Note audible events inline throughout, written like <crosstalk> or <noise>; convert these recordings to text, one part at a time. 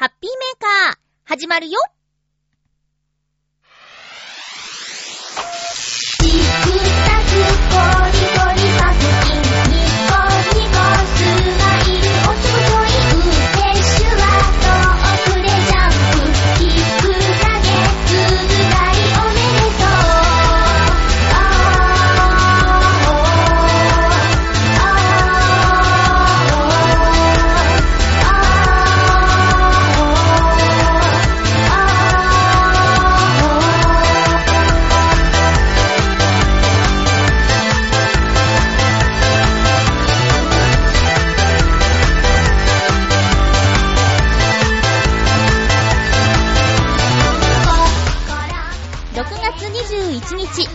ハッピーメーカー、始まるよ。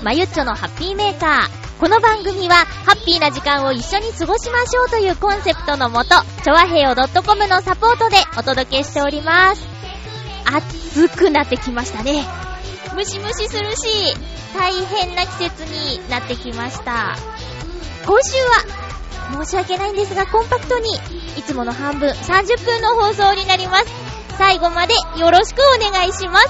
まゆっちょのハッピーメーカー。この番組は、ハッピーな時間を一緒に過ごしましょうというコンセプトのもと、ちょわへよ .com のサポートでお届けしております。暑くなってきましたね。ムシムシするし、大変な季節になってきました。今週は、申し訳ないんですが、コンパクトに、いつもの半分、30分の放送になります。最後までよろしくお願いします。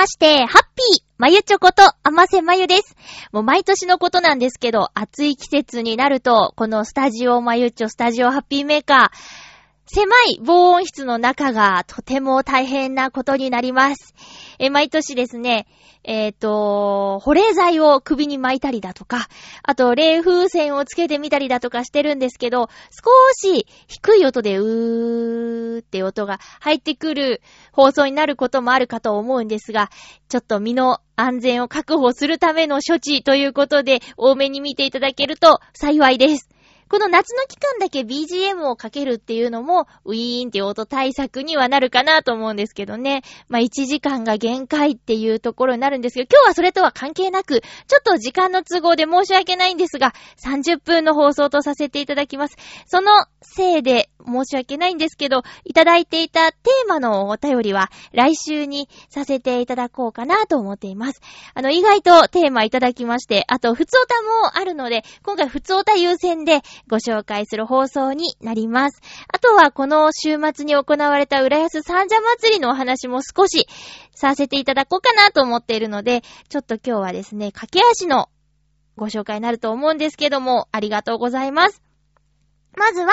まして、ハッピーまゆちょこと、あませまゆです。もう毎年のことなんですけど、暑い季節になると、このスタジオまゆちょ、スタジオハッピーメーカー、狭い防音室の中がとても大変なことになります。え、毎年ですね、えっ、と、保冷剤を首に巻いたりだとか、あと冷風扇をつけてみたりだとかしてるんですけど、少し低い音でうーって音が入ってくる放送になることもあるかと思うんですが、ちょっと身の安全を確保するための処置ということで、多めに見ていただけると幸いです。この夏の期間だけ BGM をかけるっていうのも、ウィーンって音対策にはなるかなと思うんですけどね。まあ、1時間が限界っていうところになるんですけど、今日はそれとは関係なく、ちょっと時間の都合で申し訳ないんですが、30分の放送とさせていただきます。そのせいで申し訳ないんですけど、いただいていたテーマのお便りは、来週にさせていただこうかなと思っています。あの、意外とテーマいただきまして、あと、ふつおたもあるので、今回ふつおた優先でご紹介する放送になります。あとは、この週末に行われた浦安三社祭りのお話も少しさせていただこうかなと思っているので、ちょっと今日はですね、駆け足のご紹介になると思うんですけども、ありがとうございます。まずは、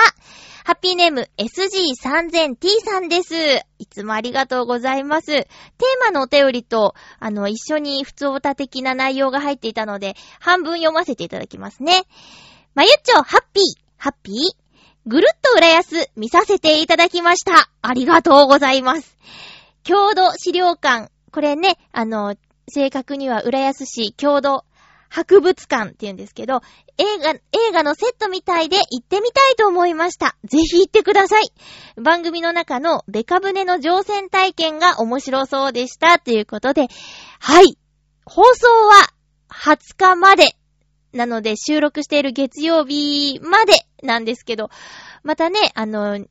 ハッピーネーム SG3000T さんです。いつもありがとうございます。テーマのお便りと、あの、一緒に普通オタ的な内容が入っていたので、半分読ませていただきますね。まゆっちょ、ハッピー、ハッピーぐるっと浦安見させていただきました。ありがとうございます。郷土資料館。これね、あの、正確には浦安市郷土博物館って言うんですけど、映画、映画のセットみたいで行ってみたいと思いました。ぜひ行ってください。番組の中のベカ船の乗船体験が面白そうでした。ということで、はい。放送は20日まで。なので収録している月曜日までなんですけど、またね、あの、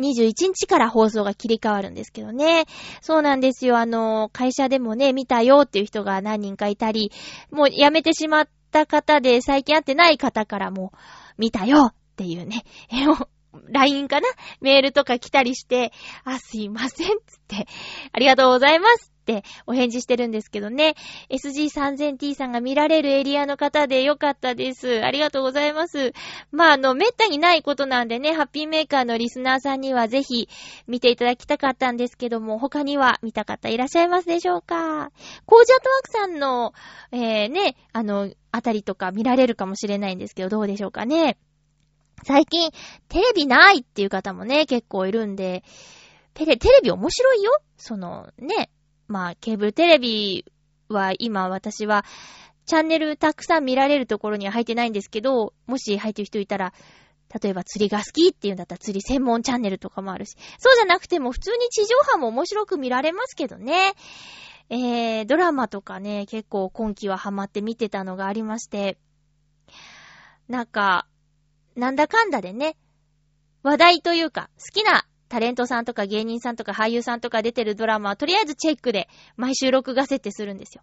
21日から放送が切り替わるんですけどね。そうなんですよ。あの、会社でもね、見たよっていう人が何人かいたり、もう辞めてしまった方で最近会ってない方からも、見たよっていうね、え、お LINE かな？メールとか来たりして、あ、すいません、つって、ありがとうございます。ってお返事してるんですけどね。SG3000T さんが見られるエリアの方でよかったです。ありがとうございます。まあ、あの、めったにないことなんでね、ハッピーメーカーのリスナーさんにはぜひ見ていただきたかったんですけども、他には見た方いらっしゃいますでしょうかコージアートワークさんの、えー、ね、あの、あたりとか見られるかもしれないんですけど、どうでしょうかね。最近、テレビないっていう方もね、結構いるんで、テレ、テレビ面白いよその、ね。まあ、ケーブルテレビは今私は、チャンネルたくさん見られるところには入ってないんですけど、もし入ってる人いたら、例えば釣りが好きっていうんだったら釣り専門チャンネルとかもあるし、そうじゃなくても普通に地上波も面白く見られますけどね。えー、ドラマとかね、結構今季はハマって見てたのがありまして、なんか、なんだかんだでね、話題というか、好きなタレントさんとか芸人さんとか俳優さんとか出てるドラマはとりあえずチェックで毎週録画設定するんですよ。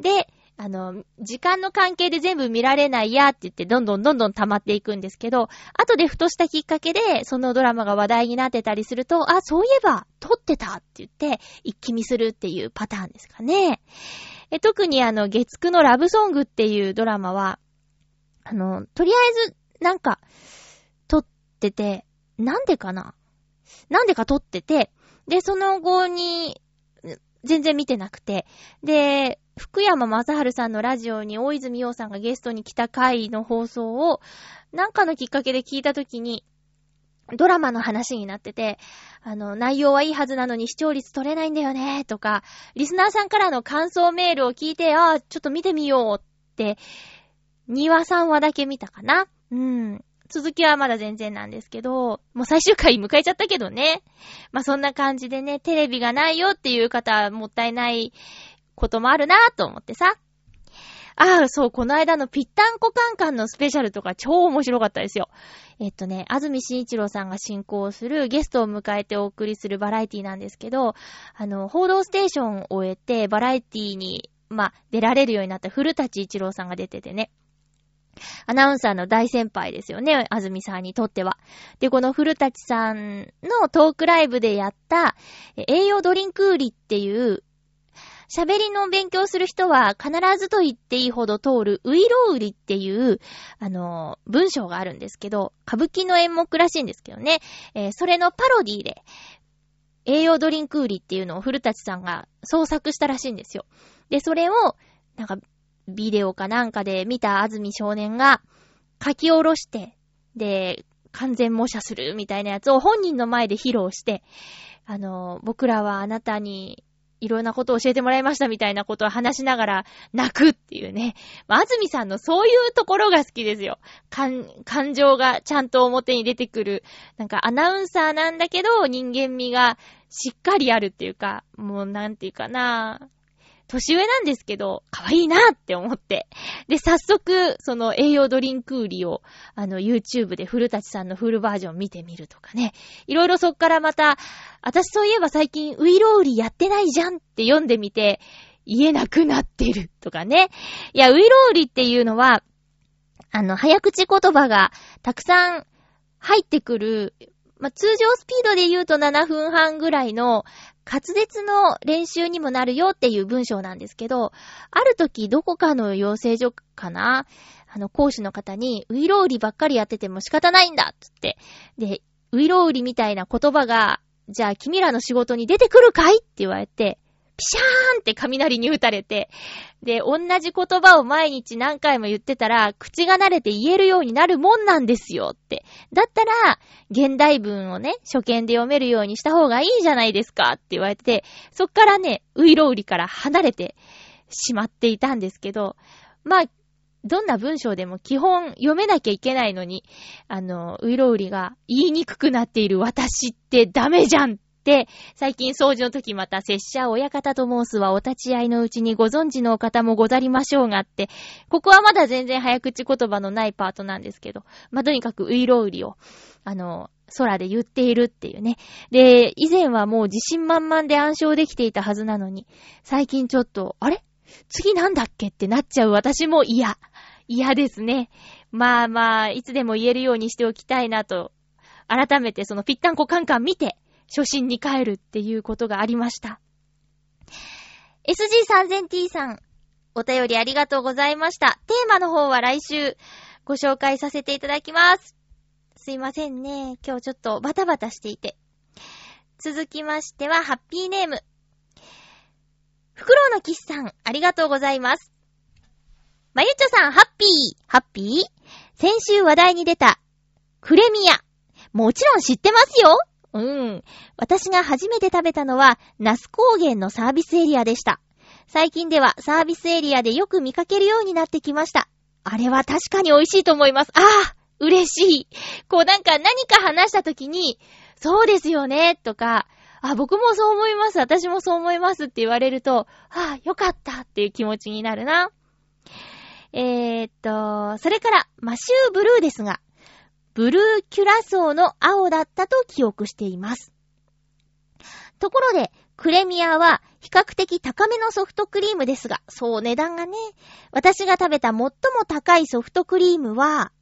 で、あの、時間の関係で全部見られないやって言ってどんどんどんどん溜まっていくんですけど、後でふとしたきっかけでそのドラマが話題になってたりすると、あ、そういえば撮ってたって言って一気見するっていうパターンですかね。え特にあの、月9のラブソングっていうドラマは、あの、とりあえずなんか、撮ってて、なんでかな？なんでか撮ってて、で、その後に、全然見てなくて、で、福山雅治さんのラジオに大泉洋さんがゲストに来た回の放送を、なんかのきっかけで聞いたときに、ドラマの話になってて、あの、内容はいいはずなのに視聴率取れないんだよね、とか、リスナーさんからの感想メールを聞いて、ああ、ちょっと見てみようって、2話3話だけ見たかな。うん。続きはまだ全然なんですけど、もう最終回迎えちゃったけどね。まあそんな感じでね、テレビがないよっていう方はもったいないこともあるなぁと思ってさ。ああ、そう、この間のぴったんこカンカンのスペシャルとか超面白かったですよ。えっとね、安住紳一郎さんが進行するゲストを迎えてお送りするバラエティなんですけど、あの、報道ステーションを終えてバラエティに、まあ、出られるようになった古舘一郎さんが出ててね。アナウンサーの大先輩ですよね、あずみさんにとっては。で、この古舘さんのトークライブでやった、栄養ドリンク売りっていう、喋りの勉強する人は必ずと言っていいほど通るウイロウリっていう、あの、文章があるんですけど、歌舞伎の演目らしいんですけどね、えー、それのパロディで、栄養ドリンク売りっていうのを古舘さんが創作したらしいんですよ。で、それを、なんか、ビデオかなんかで見た安住少年が書き下ろして、で、完全模写するみたいなやつを本人の前で披露して、あの、僕らはあなたにいろんなことを教えてもらいましたみたいなことを話しながら泣くっていうね。まあ、安住さんのそういうところが好きですよ。感、感情がちゃんと表に出てくる。なんかアナウンサーなんだけど人間味がしっかりあるっていうか、もうなんていうかな。年上なんですけど、可愛いなって思って。で、早速、その栄養ドリンク売りを、あの、YouTube で古舘さんのフルバージョン見てみるとかね。いろいろそっからまた、私そういえば最近ウイロウリやってないじゃんって読んでみて、言えなくなってるとかね。いや、ウイロウリっていうのは、あの、早口言葉がたくさん入ってくる、ま、通常スピードで言うと7分半ぐらいの滑舌の練習にもなるよっていう文章なんですけど、ある時どこかの養成所かな？あの、講師の方に、ウイロウリばっかりやってても仕方ないんだつって。で、ウイロウリみたいな言葉が、じゃあ君らの仕事に出てくるかい？って言われて、ピシャーンって雷に打たれて、で、同じ言葉を毎日何回も言ってたら、口が慣れて言えるようになるもんなんですよって。だったら、現代文をね、初見で読めるようにした方がいいじゃないですかって言われて、そっからね、ウイロウリから離れてしまっていたんですけど、まあ、どんな文章でも基本読めなきゃいけないのに、あの、ウイロウリが言いにくくなっている私ってダメじゃん、最近掃除の時また拙者親方と申すはお立ち会いのうちにご存知の方もござりましょうがって、ここはまだ全然早口言葉のないパートなんですけど、まあ、とにかくウイロウリを、あの、空で言っているっていうね。で、以前はもう自信満々で暗唱できていたはずなのに、最近ちょっと、あれ？次なんだっけってなっちゃう私も嫌。嫌ですね。まあまあ、いつでも言えるようにしておきたいなと、改めてそのぴったんこカンカン見て、初心に帰るっていうことがありました。SG3000T さん、お便りありがとうございました。テーマの方は来週ご紹介させていただきます。すいませんね。今日ちょっとバタバタしていて。続きましては、ハッピーネーム。フクロウのキスさん、ありがとうございます。まゆちょさん、ハッピー、ハッピー先週話題に出た、クレミア。もちろん知ってますようん。私が初めて食べたのは、ナス高原のサービスエリアでした。最近ではサービスエリアでよく見かけるようになってきました。あれは確かに美味しいと思います。ああ嬉しい。こうなんか何か話した時に、そうですよね、とか、あ、僕もそう思います、私もそう思いますって言われると、ああ、よかったっていう気持ちになるな。えー、っと、それから、マシューブルーですが、ブルーキュラソーの青だったと記憶しています。ところで、クレミアは比較的高めのソフトクリームですが、そう値段がね、私が食べた最も高いソフトクリームは、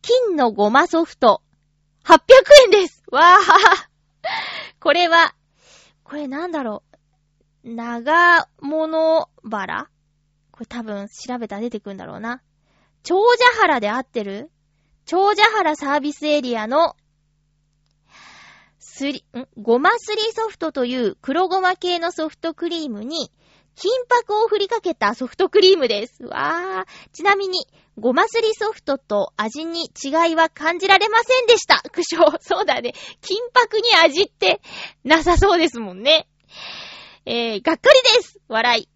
金のごまソフト、800円ですわーこれは、これなんだろう。長物バラ？これ多分調べたら出てくるんだろうな。長者原で合ってる？長者原サービスエリアの、すり、ん？ごますりソフトという黒ごま系のソフトクリームに、金箔を振りかけたソフトクリームです。わー。ちなみに、ごますりソフトと味に違いは感じられませんでした。苦笑。そうだね。金箔に味ってなさそうですもんね。えー、がっかりです。笑い。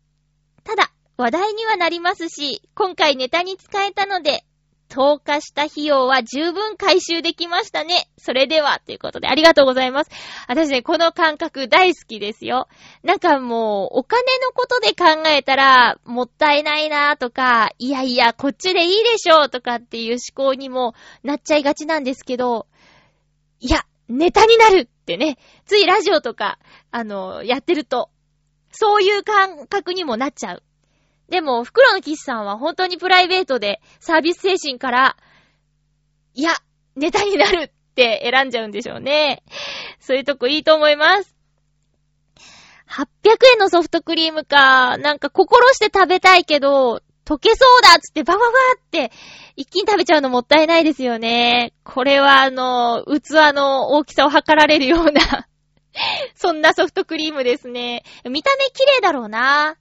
ただ、話題にはなりますし、今回ネタに使えたので、投下した費用は十分回収できましたね。それでは、ということでありがとうございます。私ね、この感覚大好きですよ。なんかもう、お金のことで考えたら、もったいないなとか、いやいや、こっちでいいでしょうとかっていう思考にもなっちゃいがちなんですけど、いや、ネタになるってね、ついラジオとか、あの、やってると、そういう感覚にもなっちゃう。でも、袋のキスさんは本当にプライベートでサービス精神から、いや、ネタになるって選んじゃうんでしょうね。そういうとこいいと思います。800円のソフトクリームか。なんか心して食べたいけど、溶けそうだっつってバババって一気に食べちゃうのもったいないですよね。これはあの、器の大きさを測られるようなそんなソフトクリームですね。見た目綺麗だろうな。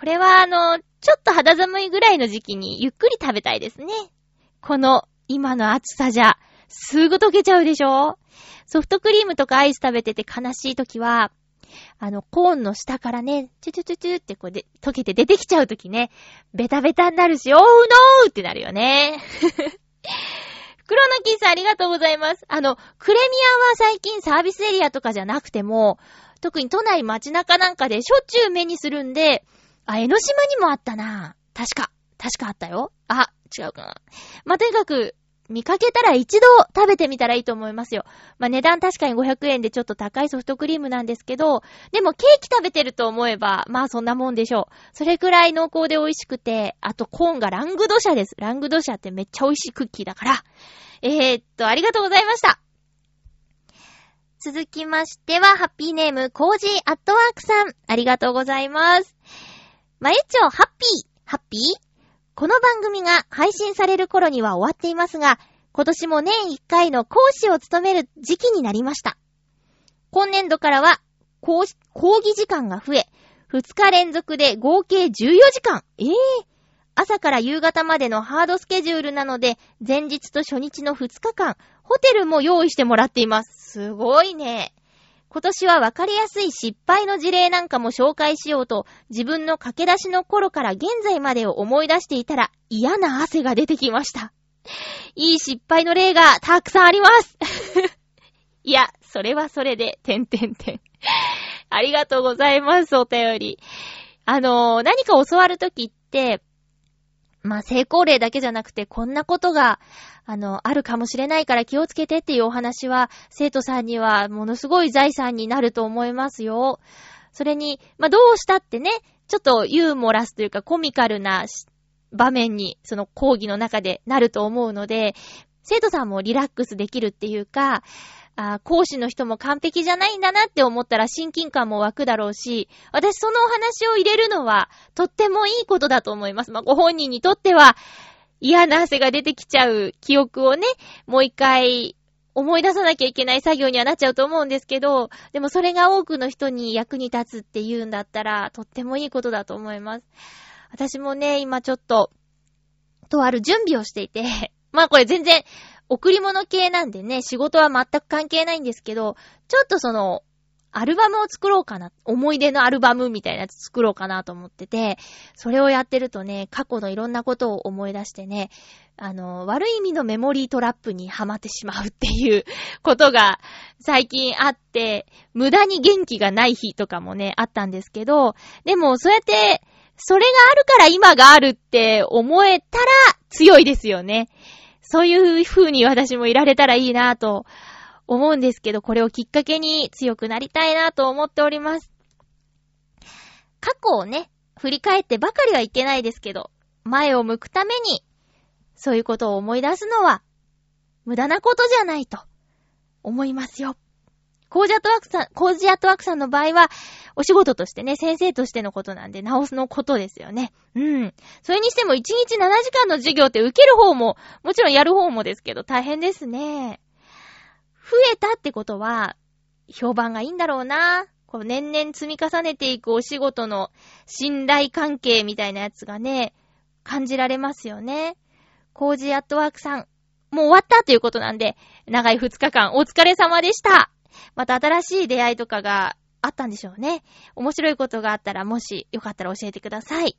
これはあの、ちょっと肌寒いぐらいの時期にゆっくり食べたいですね。この今の暑さじゃ、すぐ溶けちゃうでしょ？ソフトクリームとかアイス食べてて悲しい時は、あの、コーンの下からね、チュチュチュチュってこうで、溶けて出てきちゃう時ね、ベタベタになるし、おーのーってなるよね。<laughs> 黒のキスありがとうございます。あの、クレミアは最近サービスエリアとかじゃなくても、特に都内街中なんかでしょっちゅう目にするんで、あ、江ノ島にもあったな。確か。確かあったよ。あ、違うかな。まあ、とにかく、見かけたら一度食べてみたらいいと思いますよ。まあ、値段確かに500円でちょっと高いソフトクリームなんですけど、でもケーキ食べてると思えば、まあそんなもんでしょう。それくらい濃厚で美味しくて、あとコーンがラングドシャです。ラングドシャってめっちゃ美味しいクッキーだから。えー、っと、ありがとうございました。続きましては、ハッピーネーム、コージー at work さん。ありがとうございます。まゆちょ、ハッピー、ハッピー？この番組が配信される頃には終わっていますが、今年も年1回の講師を務める時期になりました。今年度からは講講義時間が増え、2日連続で合計14時間。ええ朝から夕方までのハードスケジュールなので、前日と初日の2日間、ホテルも用意してもらっています。すごいね。今年はわかりやすい失敗の事例なんかも紹介しようと、自分の駆け出しの頃から現在までを思い出していたら嫌な汗が出てきました。いい失敗の例がたくさんあります。<laughs> いや、それはそれで、てんてんてん。ありがとうございます、お便り。あのー、何か教わるときって、まあ、成功例だけじゃなくて、こんなことが、あの、あるかもしれないから気をつけてっていうお話は、生徒さんにはものすごい財産になると思いますよ。それに、まあ、どうしたってね、ちょっとユーモラスというかコミカルな場面に、その講義の中でなると思うので、生徒さんもリラックスできるっていうか、あ講師の人も完璧じゃないんだなって思ったら親近感も湧くだろうし、私そのお話を入れるのはとってもいいことだと思います。まあ、ご本人にとっては嫌な汗が出てきちゃう記憶をね、もう一回思い出さなきゃいけない作業にはなっちゃうと思うんですけど、でもそれが多くの人に役に立つっていうんだったら、とってもいいことだと思います。私もね、今ちょっと、とある準備をしていて、<laughs> まあこれ全然、贈り物系なんでね、仕事は全く関係ないんですけど、ちょっとその、アルバムを作ろうかな。思い出のアルバムみたいなやつ作ろうかなと思ってて、それをやってるとね、過去のいろんなことを思い出してね、あの、悪い意味のメモリートラップにはまってしまうっていう <laughs> ことが最近あって、無駄に元気がない日とかもね、あったんですけど、でもそうやって、それがあるから今があるって思えたら強いですよね。そういう風に私もいられたらいいなと思うんですけど、これをきっかけに強くなりたいなと思っております。過去をね、振り返ってばかりはいけないですけど、前を向くために、そういうことを思い出すのは、無駄なことじゃないと、思いますよ。コージアトワークさん、コージアトワークさんの場合は、お仕事としてね、先生としてのことなんで、直すのことですよね。うん。それにしても1日7時間の授業って受ける方も、もちろんやる方もですけど、大変ですね。増えたってことは、評判がいいんだろうな。こう年々積み重ねていくお仕事の信頼関係みたいなやつがね、感じられますよね。コージアットワークさん、もう終わったということなんで、長い2日間お疲れ様でした。また新しい出会いとかがあったんでしょうね。面白いことがあったら、もしよかったら教えてください。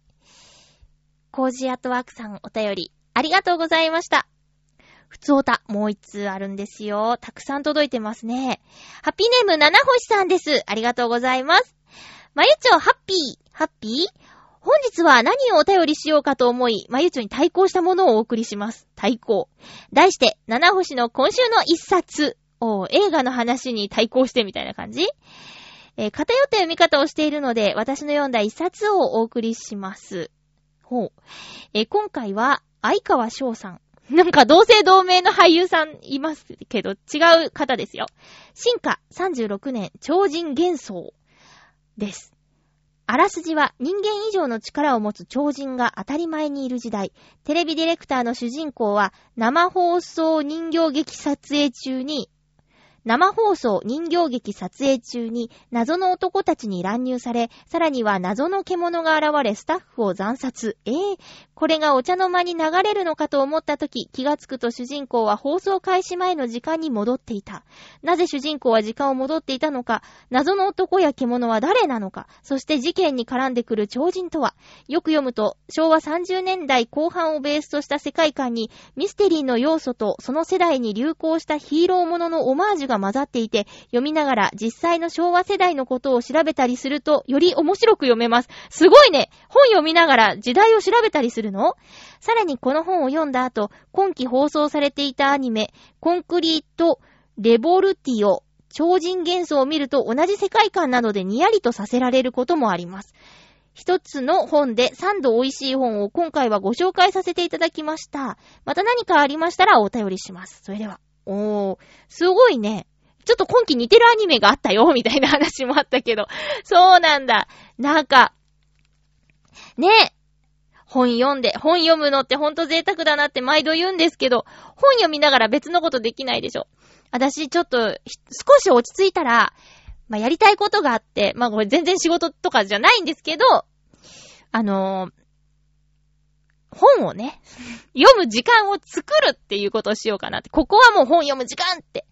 コージアットワークさんお便り、ありがとうございました。ふつおた、もう一通あるんですよ。たくさん届いてますね。ハッピーネーム七星さんです。ありがとうございます。まゆちょ、ハッピー、ハッピー？本日は何をお便りしようかと思い、まゆちょに対抗したものをお送りします。対抗。題して、七星の今週の一冊。お映画の話に対抗してみたいな感じ？えー、偏った読み方をしているので、私の読んだ一冊をお送りします。ほう。えー、今回は、相川翔さん。<laughs> なんか同姓同名の俳優さんいますけど、違う方ですよ。進化36年超人幻想です。あらすじは人間以上の力を持つ超人が当たり前にいる時代、テレビディレクターの主人公は生放送人形劇撮影中に生放送人形劇撮影中に謎の男たちに乱入され、さらには謎の獣が現れスタッフを惨殺。えー、これがお茶の間に流れるのかと思った時、気がつくと主人公は放送開始前の時間に戻っていた。なぜ主人公は時間を戻っていたのか、謎の男や獣は誰なのか、そして事件に絡んでくる超人とは、よく読むと、昭和30年代後半をベースとした世界観に、ミステリーの要素とその世代に流行したヒーローもののオマージュが混ざっていて、読みながら実際の昭和世代のことを調べたりすると、より面白く読めます。すごいね本読みながら時代を調べたりするの？さらにこの本を読んだ後、今期放送されていたアニメ、コンクリート・レボルティオ、超人幻想を見ると同じ世界観などでニヤリとさせられることもあります。一つの本で三度美味しい本を今回はご紹介させていただきました。また何かありましたらお便りします。それでは。おー、すごいね。ちょっと今季似てるアニメがあったよ、みたいな話もあったけど。そうなんだ。なんか、ね本読んで、本読むのってほんと贅沢だなって毎度言うんですけど、本読みながら別のことできないでしょ。私ちょっと、少し落ち着いたら、まあ、やりたいことがあって、まあ、これ全然仕事とかじゃないんですけど、あのー、本をね、読む時間を作るっていうことをしようかなって。ここはもう本読む時間って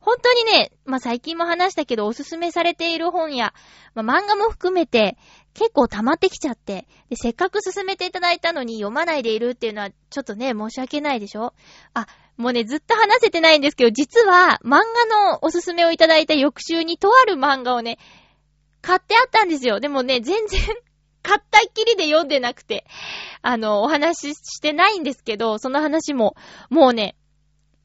本当にね、まあ、最近も話したけど、おすすめされている本や、まあ、漫画も含めて、結構溜まってきちゃって、で、せっかく勧めていただいたのに読まないでいるっていうのは、ちょっとね、申し訳ないでしょあ、もうね、ずっと話せてないんですけど、実は、漫画のおすすめをいただいた翌週に、とある漫画をね、買ってあったんですよ。でもね、全然買ったっきりで読んでなくて、あの、お話ししてないんですけど、その話も、もうね、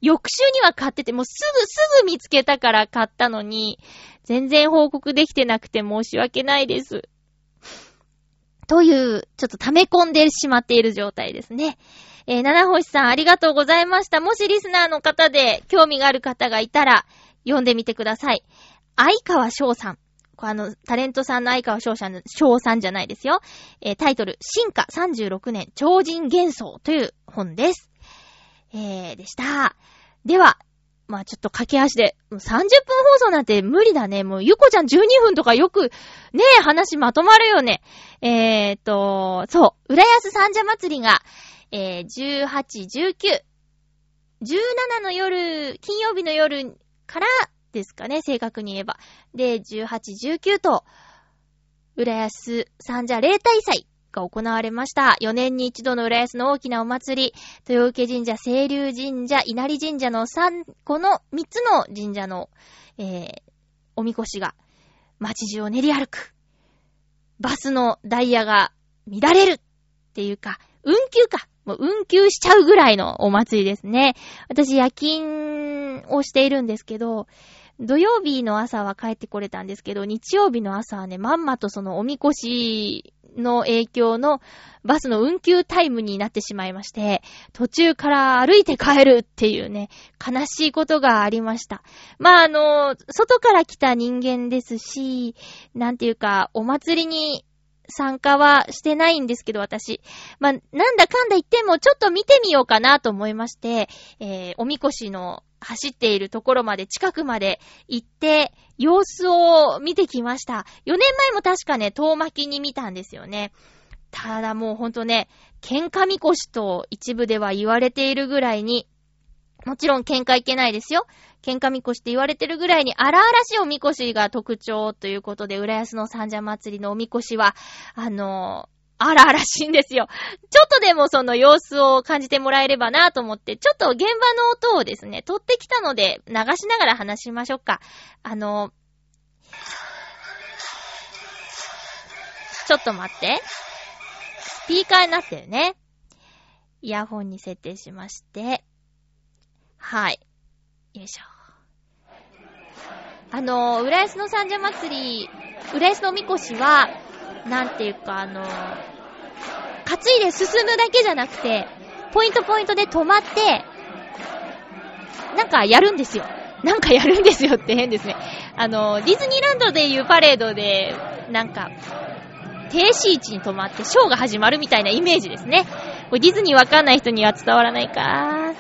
翌週には買ってて、もうすぐすぐ見つけたから買ったのに、全然報告できてなくて申し訳ないです。という、ちょっと溜め込んでしまっている状態ですね。えー、七星さんありがとうございました。もしリスナーの方で興味がある方がいたら、読んでみてください。相川翔さん。あの、タレントさんの相川翔さん、翔さんじゃないですよ。えー、タイトル、進化36年超人幻想という本です。えー、でした。では、まあちょっと駆け足で、30分放送なんて無理だね。もうゆこちゃん12分とかよく、ねえ、話まとまるよね。えーと、そう、浦安三社祭りが、えー、18、19、17の夜、金曜日の夜からですかね、正確に言えば。で、18、19と、浦安三社例大祭が行われました。4年に一度の浦安の大きなお祭り、豊受神社、清流神社、稲荷神社の3個の3つの神社の、えー、おみこしが街中を練り歩く。バスのダイヤが乱れるっていうか、運休か。もう運休しちゃうぐらいのお祭りですね。私夜勤をしているんですけど、土曜日の朝は帰ってこれたんですけど、日曜日の朝はね、まんまとそのおみこしの影響のバスの運休タイムになってしまいまして、途中から歩いて帰るっていうね、悲しいことがありました。まあ、あの、外から来た人間ですし、なんていうか、お祭りに参加はしてないんですけど、私。まあ、なんだかんだ言っても、ちょっと見てみようかなと思いまして、えー、おみこしの走っているところまで、近くまで行って、様子を見てきました。4年前も確かね、遠巻きに見たんですよね。ただもうほんとね、喧嘩みこしと一部では言われているぐらいに、もちろん喧嘩いけないですよ。喧嘩みこしって言われてるぐらいに荒々しいおみこしが特徴ということで、浦安の三社祭りのおみこしは、あの荒々しいんですよ。ちょっとでもその様子を感じてもらえればなと思って、ちょっと現場の音をですね、撮ってきたので流しながら話しましょうか。あの、ちょっと待って。スピーカーになってるね。イヤホンに設定しまして。はい。よいしょ。あの、浦安の三社祭り、浦安のみこしは、なんていうか、あの、担いで進むだけじゃなくて、ポイントポイントで止まって、なんかやるんですよ。なんかやるんですよって変ですね。あの、ディズニーランドでいうパレードで、なんか、停止位置に止まってショーが始まるみたいなイメージですね。これディズニーわかんない人には伝わらないか。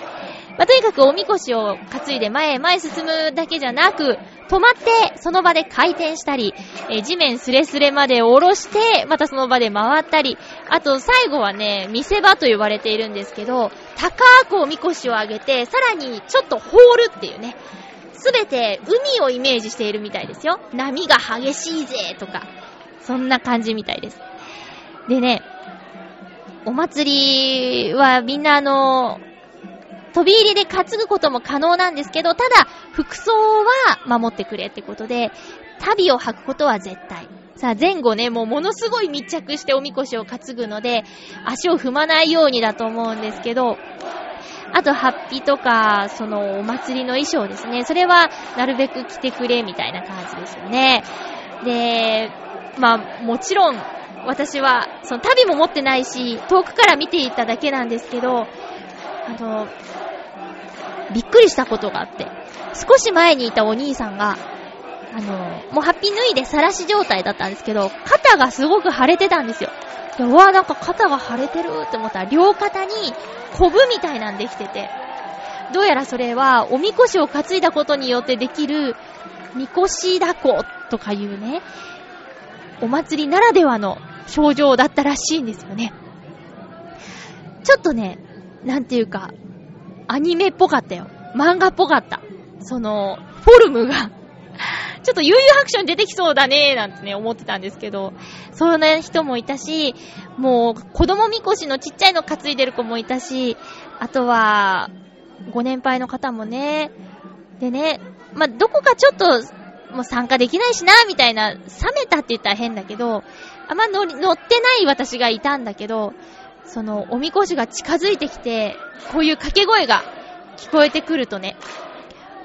まあ、とにかくおみこしを担いで前へ前へ進むだけじゃなく、止まってその場で回転したり、え地面スレスレまで下ろして、またその場で回ったり、あと最後はね、見せ場と呼ばれているんですけど、高くおみこしを上げて、さらにちょっとホールっていうね、すべて海をイメージしているみたいですよ。波が激しいぜとか、そんな感じみたいです。でね、お祭りはみんなあの、飛び入りで担ぐことも可能なんですけど、ただ、服装は守ってくれってことで、旅を履くことは絶対。さあ、前後ね、もうものすごい密着しておみこしを担ぐので、足を踏まないようにだと思うんですけど、あと、ハッピーとか、その、お祭りの衣装ですね。それは、なるべく着てくれ、みたいな感じですよね。で、まあ、もちろん、私は、その旅も持ってないし、遠くから見ていただけなんですけど、あの、びっくりしたことがあって、少し前にいたお兄さんが、あの、もうハッピー脱いで晒し状態だったんですけど、肩がすごく腫れてたんですよ。で、うわ、なんか肩が腫れてるって思ったら、両肩にコブみたいなんできてて、どうやらそれは、おみこしを担いだことによってできる、みこしだことかいうね、お祭りならではの症状だったらしいんですよね。ちょっとね、なんていうか、アニメっぽかったよ。漫画っぽかった。その、フォルムが <laughs> ちょっと悠々白書に出てきそうだねなんてね、思ってたんですけど、そんな人もいたし、もう、子供みこしのちっちゃいの担いでる子もいたし、あとは、ご年配の方もね、でね、まあ、どこかちょっと、もう参加できないしな、みたいな、冷めたって言ったら変だけど、あんま乗乗ってない私がいたんだけど、その、おみこしが近づいてきて、こういう掛け声が聞こえてくるとね、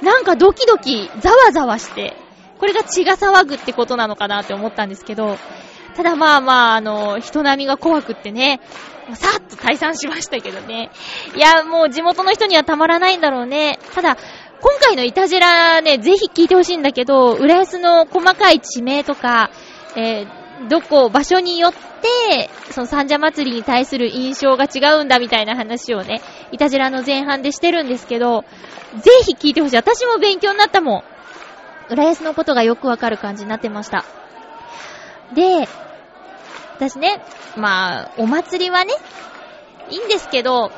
なんかドキドキ、ざわざわして、これが血が騒ぐってことなのかなって思ったんですけど、ただまあまあ、あの、人並みが怖くってね、さっと退散しましたけどね。いや、もう地元の人にはたまらないんだろうね。ただ、今回のイタジラね、ぜひ聞いてほしいんだけど、浦安の細かい地名とか、えー、どこ、場所によって、その三社祭りに対する印象が違うんだみたいな話をね、イタジラの前半でしてるんですけど、ぜひ聞いてほしい。私も勉強になったもん。浦安のことがよくわかる感じになってました。で、私ね、まあ、お祭りはね、いいんですけど、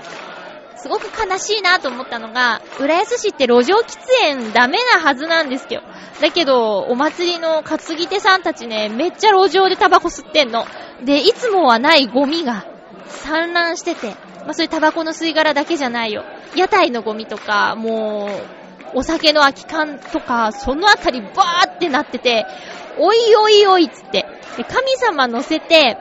すごく悲しいなと思ったのが、浦安市って路上喫煙ダメなはずなんですよ。だけど、お祭りの担ぎ手さんたちね、めっちゃ路上でタバコ吸ってんの。で、いつもはないゴミが散乱してて、まあそういうタバコの吸い殻だけじゃないよ。屋台のゴミとか、もう、お酒の空き缶とか、そのあたりバーってなってて、おいおいおいっつって、神様乗せて、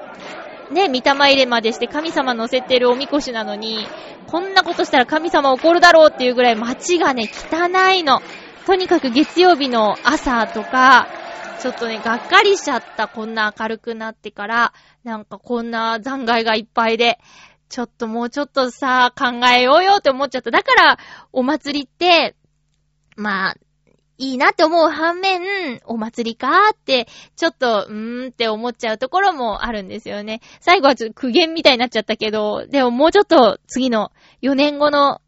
ね、見玉入れまでして神様乗せてるおみこしなのに、こんなことしたら神様怒るだろうっていうぐらい街がね、汚いの。とにかく月曜日の朝とか、ちょっとね、がっかりしちゃった。こんな明るくなってから、なんかこんな残骸がいっぱいで、ちょっともうちょっとさ、考えようよって思っちゃった。だから、お祭りって、まあ、いいなって思う反面、お祭りかーって、ちょっと、うーんって思っちゃうところもあるんですよね。最後はちょっと苦言みたいになっちゃったけど、でももうちょっと次の4年後の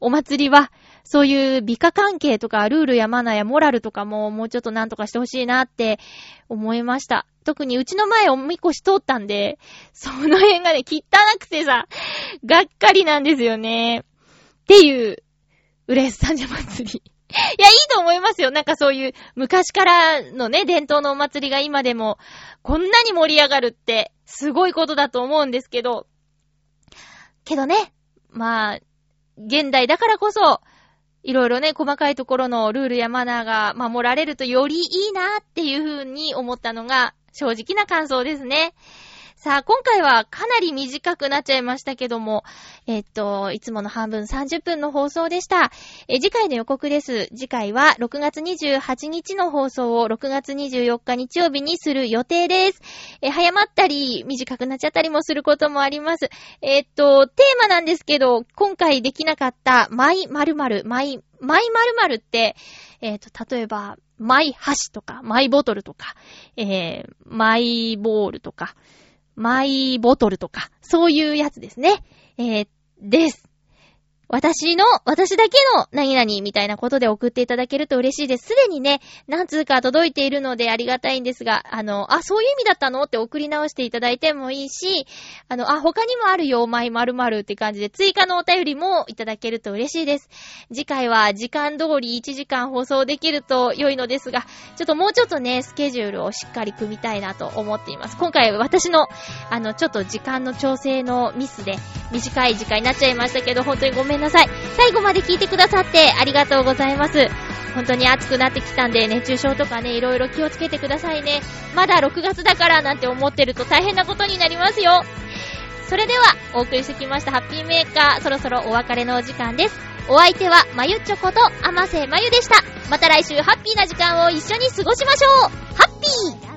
お祭りは、そういう美化関係とかルールやマナーやモラルとかももうちょっとなんとかしてほしいなって思いました。特にうちの前おみこし通ったんで、その辺がね、汚くてさ、がっかりなんですよね。っていう、うれしさんじゃ祭り。いや、いいと思いますよ。なんかそういう昔からのね、伝統のお祭りが今でもこんなに盛り上がるってすごいことだと思うんですけど、けどね、まあ、現代だからこそ、いろいろね、細かいところのルールやマナーが守られるとよりいいなっていうふうに思ったのが正直な感想ですね。さあ、今回はかなり短くなっちゃいましたけども、えっと、いつもの半分30分の放送でした。え次回の予告です。次回は6月28日の放送を6月24日日曜日にする予定です。え早まったり、短くなっちゃったりもすることもあります。えっと、テーマなんですけど、今回できなかったマイ〇〇、マイ、マイ〇〇って、えっと、例えば、マイ箸とか、マイボトルとか、えー、マイボールとか、マイボトルとか、そういうやつですね。えー、です。私の、私だけの何々みたいなことで送っていただけると嬉しいです。すでにね、何通か届いているのでありがたいんですが、あの、あ、そういう意味だったの？って送り直していただいてもいいし、あの、あ、他にもあるよ、マイ〇〇って感じで追加のお便りもいただけると嬉しいです。次回は時間通り1時間放送できると良いのですが、ちょっともうちょっとね、スケジュールをしっかり組みたいなと思っています。今回私の、あの、ちょっと時間の調整のミスで短い時間になっちゃいましたけど、本当にごめんんなさい。最後まで聞いてくださってありがとうございます。本当に暑くなってきたんで、熱中症とかね、いろいろ気をつけてくださいね。まだ6月だからなんて思ってると大変なことになりますよ。それでは、お送りしてきましたハッピーメーカー、そろそろお別れのお時間です。お相手は、まゆちょこと、あませまゆでした。また来週、ハッピーな時間を一緒に過ごしましょうハッピー